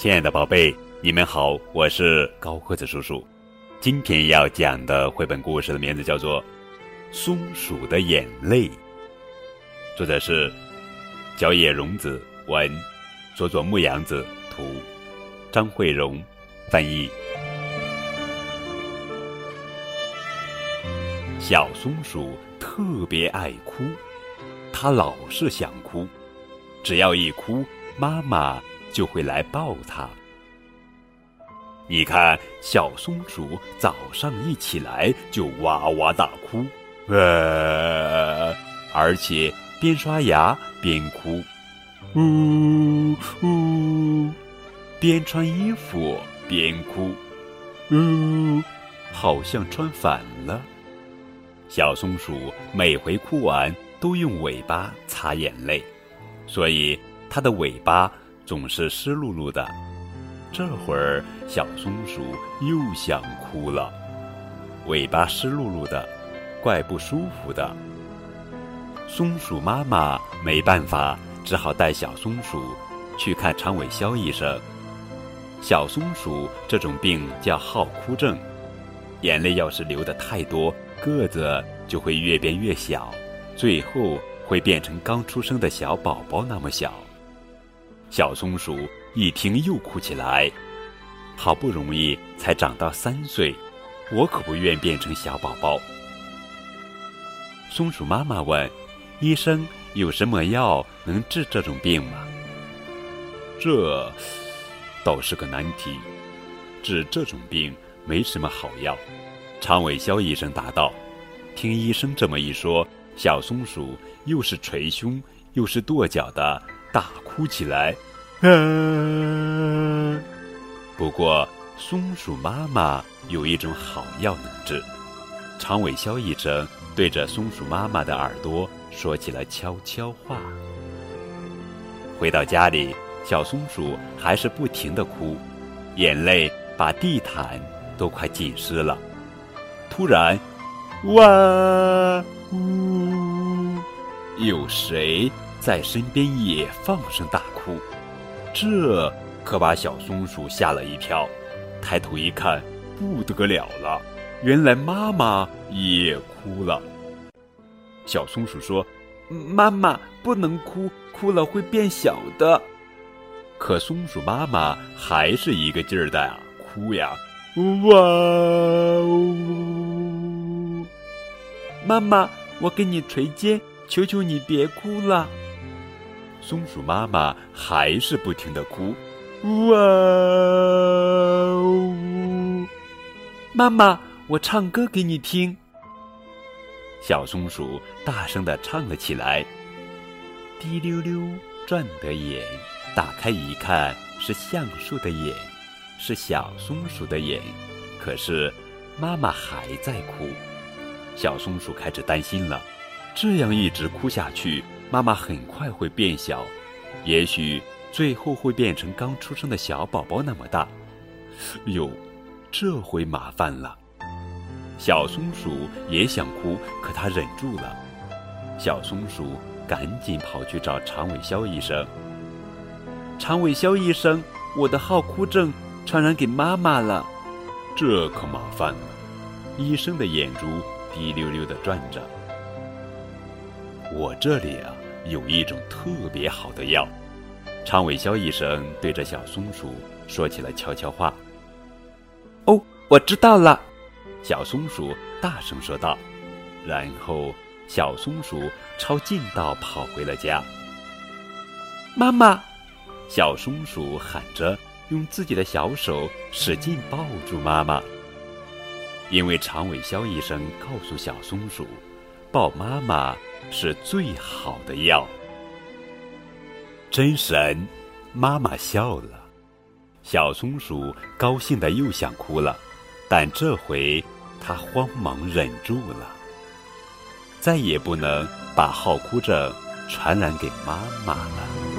亲爱的宝贝，你们好，我是高个子叔叔。今天要讲的绘本故事的名字叫做《松鼠的眼泪》，作者是角野荣子文，佐佐木阳子图，张慧荣翻译。小松鼠特别爱哭，它老是想哭，只要一哭，妈妈就会来抱它。你看，小松鼠早上一起来就哇哇大哭，呃，而且边刷牙边哭，呜呜，边穿衣服边哭，呜，好像穿反了。小松鼠每回哭完都用尾巴擦眼泪，所以它的尾巴总是湿漉漉的。这会儿，小松鼠又想哭了，尾巴湿漉漉的，怪不舒服的。松鼠妈妈没办法，只好带小松鼠去看长尾肖医生。小松鼠这种病叫好哭症，眼泪要是流的太多。个子就会越变越小，最后会变成刚出生的小宝宝那么小。小松鼠一听又哭起来，好不容易才长到三岁，我可不愿变成小宝宝。松鼠妈妈问：“医生有什么药能治这种病吗？”这倒是个难题，治这种病没什么好药。长尾肖医生答道：“听医生这么一说，小松鼠又是捶胸又是跺脚的大哭起来。不过，松鼠妈妈有一种好药能治。”长尾肖医生对着松鼠妈妈的耳朵说起了悄悄话。回到家里，小松鼠还是不停的哭，眼泪把地毯都快浸湿了。突然，哇呜！有谁在身边也放声大哭？这可把小松鼠吓了一跳。抬头一看，不得了了，原来妈妈也哭了。小松鼠说：“妈妈不能哭，哭了会变小的。”可松鼠妈妈还是一个劲儿的哭呀。哇哦！妈妈，我给你捶肩，求求你别哭了。松鼠妈妈还是不停的哭。哇呜！妈妈，我唱歌给你听。小松鼠大声的唱了起来。滴溜溜转的眼，打开一看，是橡树的眼。是小松鼠的眼，可是妈妈还在哭。小松鼠开始担心了，这样一直哭下去，妈妈很快会变小，也许最后会变成刚出生的小宝宝那么大。哟，这回麻烦了。小松鼠也想哭，可它忍住了。小松鼠赶紧跑去找长尾肖医生。长尾肖医生，我的好哭症。传染给妈妈了，这可麻烦了。医生的眼珠滴溜溜的转着。我这里啊，有一种特别好的药。长尾肖医生对着小松鼠说起了悄悄话。哦，我知道了，小松鼠大声说道。然后，小松鼠抄近道跑回了家。妈妈，小松鼠喊着。用自己的小手使劲抱住妈妈，因为长尾肖医生告诉小松鼠，抱妈妈是最好的药。真神，妈妈笑了，小松鼠高兴的又想哭了，但这回它慌忙忍住了，再也不能把好哭症传染给妈妈了。